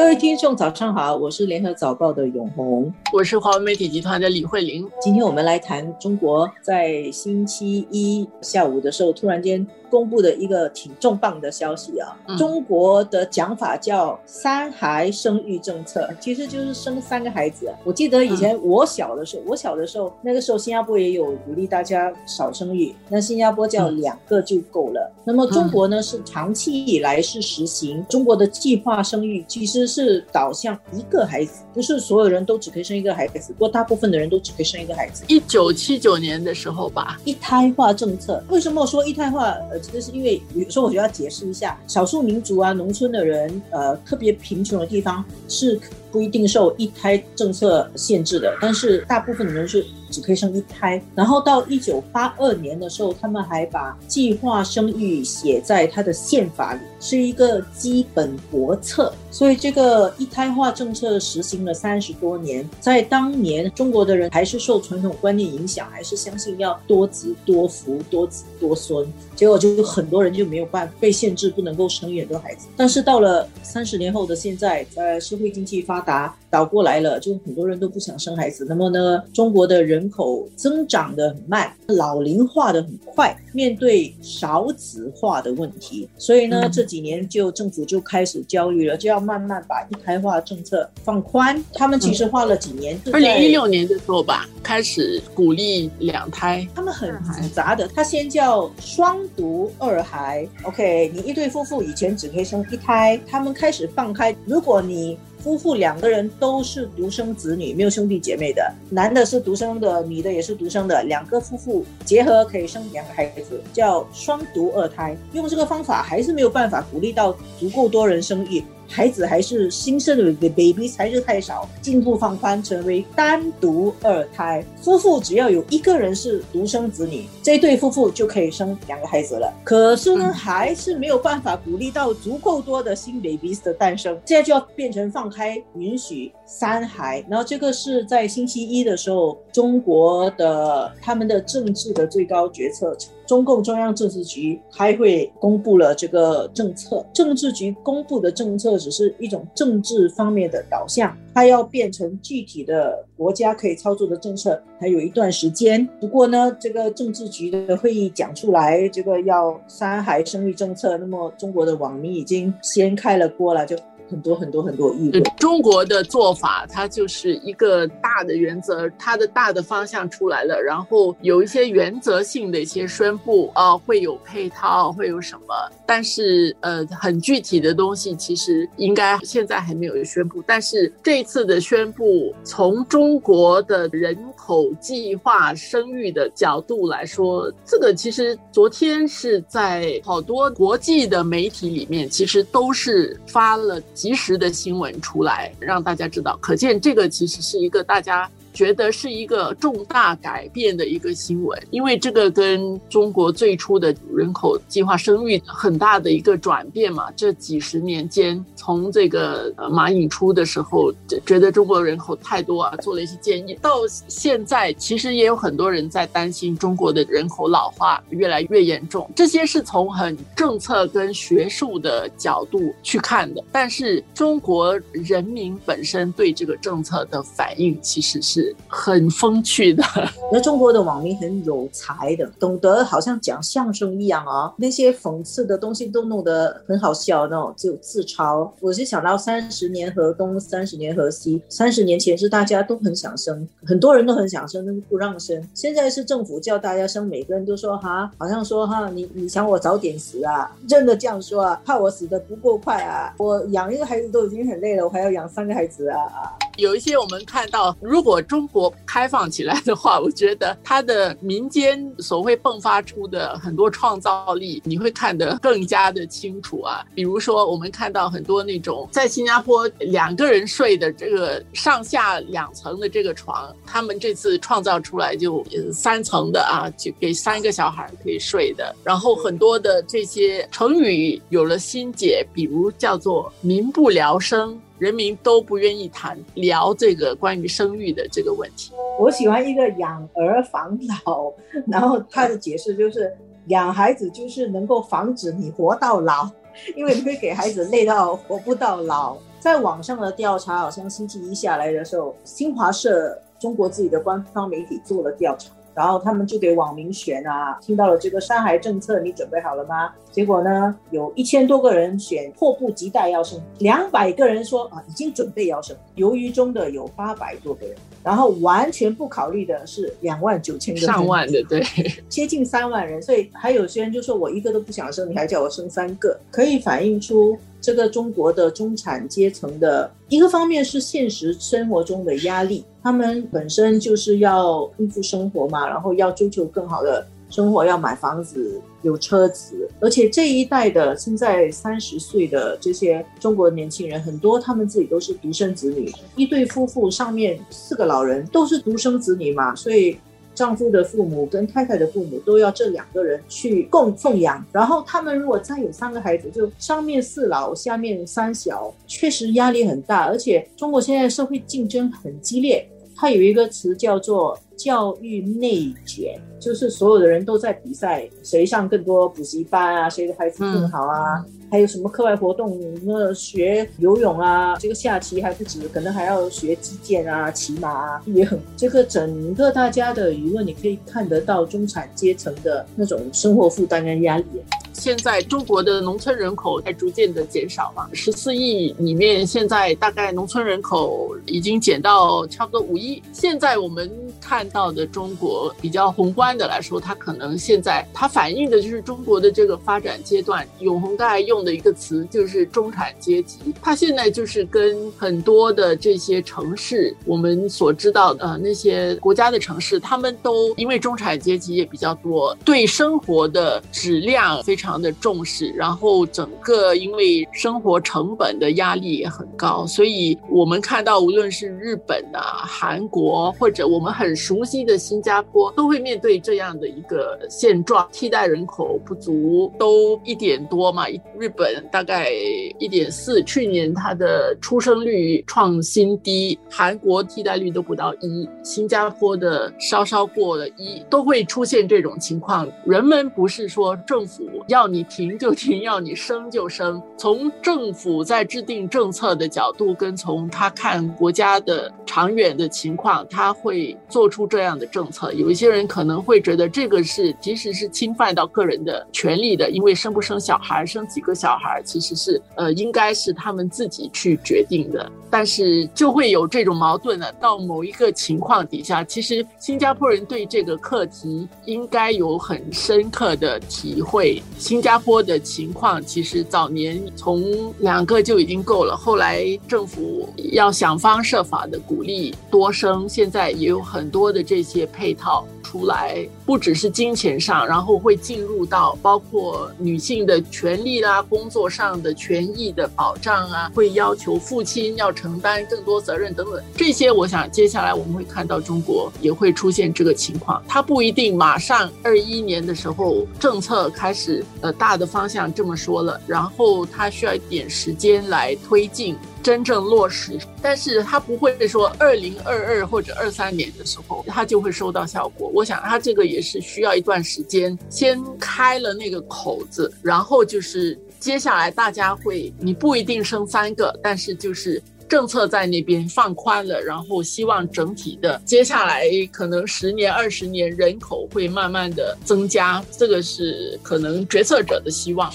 各位听众，早上好，我是联合早报的永红，我是华为媒体集团的李慧玲。今天我们来谈中国在星期一下午的时候，突然间。公布的一个挺重磅的消息啊，中国的讲法叫三孩生育政策，其实就是生三个孩子。我记得以前我小的时候，我小的时候那个时候新加坡也有鼓励大家少生育，那新加坡叫两个就够了。那么中国呢是长期以来是实行中国的计划生育，其实是导向一个孩子，不是所有人都只可以生一个孩子，不过大部分的人都只可以生一个孩子。一九七九年的时候吧，一胎化政策，为什么说一胎化？呃。这是因为，有时候我就要解释一下，少数民族啊，农村的人，呃，特别贫穷的地方是不一定受一胎政策限制的，但是大部分的人是。只可以生一胎，然后到一九八二年的时候，他们还把计划生育写在他的宪法里，是一个基本国策。所以这个一胎化政策实行了三十多年，在当年中国的人还是受传统观念影响，还是相信要多子多福、多子多孙，结果就有很多人就没有办法被限制，不能够生育很多孩子。但是到了三十年后的现在，在社会经济发达倒过来了，就很多人都不想生孩子。那么呢，中国的人。人口增长的很慢，老龄化的很快，面对少子化的问题，所以呢，这几年就政府就开始焦虑了，就要慢慢把一胎化政策放宽。他们其实花了几年，二零一六年的时候吧，开始鼓励两胎。他们很复杂的，他先叫双独二孩，OK，你一对夫妇以前只可以生一胎，他们开始放开，如果你。夫妇两个人都是独生子女，没有兄弟姐妹的，男的是独生的，女的也是独生的，两个夫妇结合可以生两个孩子，叫双独二胎。用这个方法还是没有办法鼓励到足够多人生育。孩子还是新生的 baby 才是太少，进一步放宽成为单独二胎，夫妇只要有一个人是独生子女，这对夫妇就可以生两个孩子了。可是呢，还是没有办法鼓励到足够多的新 babies 的诞生，现在就要变成放开，允许三孩。然后这个是在星期一的时候，中国的他们的政治的最高决策。中共中央政治局开会公布了这个政策，政治局公布的政策只是一种政治方面的导向，它要变成具体的国家可以操作的政策，还有一段时间。不过呢，这个政治局的会议讲出来，这个要三孩生育政策，那么中国的网民已经掀开了锅了，就。很多很多很多议论。中国的做法，它就是一个大的原则，它的大的方向出来了，然后有一些原则性的一些宣布，啊，会有配套，会有什么？但是，呃，很具体的东西，其实应该现在还没有宣布。但是这次的宣布，从中国的人口计划生育的角度来说，这个其实昨天是在好多国际的媒体里面，其实都是发了。及时的新闻出来，让大家知道，可见这个其实是一个大家。觉得是一个重大改变的一个新闻，因为这个跟中国最初的人口计划生育很大的一个转变嘛。这几十年间，从这个马颖初的时候觉得中国人口太多啊，做了一些建议，到现在其实也有很多人在担心中国的人口老化越来越严重。这些是从很政策跟学术的角度去看的，但是中国人民本身对这个政策的反应其实是很风趣的，那中国的网民很有才的，懂得好像讲相声一样啊，那些讽刺的东西都弄得很好笑，那种就自嘲。我是想到三十年河东，三十年河西，三十年前是大家都很想生，很多人都很想生，但是不让生。现在是政府叫大家生，每个人都说哈，好像说哈，你你想我早点死啊，真的这样说啊，怕我死的不够快啊，我养一个孩子都已经很累了，我还要养三个孩子啊。有一些我们看到，如果中国开放起来的话，我觉得它的民间所会迸发出的很多创造力，你会看得更加的清楚啊。比如说，我们看到很多那种在新加坡两个人睡的这个上下两层的这个床，他们这次创造出来就三层的啊，就给三个小孩可以睡的。然后很多的这些成语有了新解，比如叫做民不聊生。人民都不愿意谈聊这个关于生育的这个问题。我喜欢一个养儿防老，然后他的解释就是养孩子就是能够防止你活到老，因为你会给孩子累到活不到老。在网上的调查，好像星期一下来的时候，新华社中国自己的官方媒体做了调查。然后他们就给网民选啊，听到了这个山海政策，你准备好了吗？结果呢，有一千多个人选迫不及待要生，两百个人说啊已经准备要生，犹豫中的有八百多个人，然后完全不考虑的是两万九千个，上万的对，接近三万人，所以还有些人就说我一个都不想生，你还叫我生三个，可以反映出。这个中国的中产阶层的一个方面是现实生活中的压力，他们本身就是要应付生活嘛，然后要追求更好的生活，要买房子、有车子，而且这一代的现在三十岁的这些中国年轻人，很多他们自己都是独生子女，一对夫妇上面四个老人都是独生子女嘛，所以。丈夫的父母跟太太的父母都要这两个人去供奉养，然后他们如果再有三个孩子，就上面四老，下面三小，确实压力很大。而且中国现在社会竞争很激烈，它有一个词叫做教育内卷，就是所有的人都在比赛，谁上更多补习班啊，谁的孩子更好啊。还有什么课外活动？那学游泳啊，这个下棋还不止，可能还要学击剑啊、骑马啊，也很这个整个大家的舆论，你可以看得到中产阶层的那种生活负担跟压力。现在中国的农村人口在逐渐的减少嘛，十四亿里面，现在大概农村人口已经减到差不多五亿。现在我们看到的中国比较宏观的来说，它可能现在它反映的就是中国的这个发展阶段。永红刚才用的一个词就是中产阶级，它现在就是跟很多的这些城市，我们所知道的那些国家的城市，他们都因为中产阶级也比较多，对生活的质量非常。常的重视，然后整个因为生活成本的压力也很高，所以我们看到无论是日本啊、韩国或者我们很熟悉的新加坡，都会面对这样的一个现状：替代人口不足，都一点多嘛。日本大概一点四，去年它的出生率创新低；韩国替代率都不到一，新加坡的稍稍过了一，都会出现这种情况。人们不是说政府。要要你停就停，要你生就生。从政府在制定政策的角度，跟从他看国家的长远的情况，他会做出这样的政策。有一些人可能会觉得这个是其实是侵犯到个人的权利的，因为生不生小孩，生几个小孩，其实是呃应该是他们自己去决定的。但是就会有这种矛盾了。到某一个情况底下，其实新加坡人对这个课题应该有很深刻的体会。新加坡的情况其实早年从两个就已经够了，后来政府要想方设法的鼓励多生，现在也有很多的这些配套。出来不只是金钱上，然后会进入到包括女性的权利啦、工作上的权益的保障啊，会要求父亲要承担更多责任等等。这些我想接下来我们会看到中国也会出现这个情况，它不一定马上二一年的时候政策开始呃大的方向这么说了，然后它需要一点时间来推进。真正落实，但是他不会说二零二二或者二三年的时候，他就会收到效果。我想他这个也是需要一段时间，先开了那个口子，然后就是接下来大家会，你不一定生三个，但是就是政策在那边放宽了，然后希望整体的接下来可能十年二十年人口会慢慢的增加，这个是可能决策者的希望。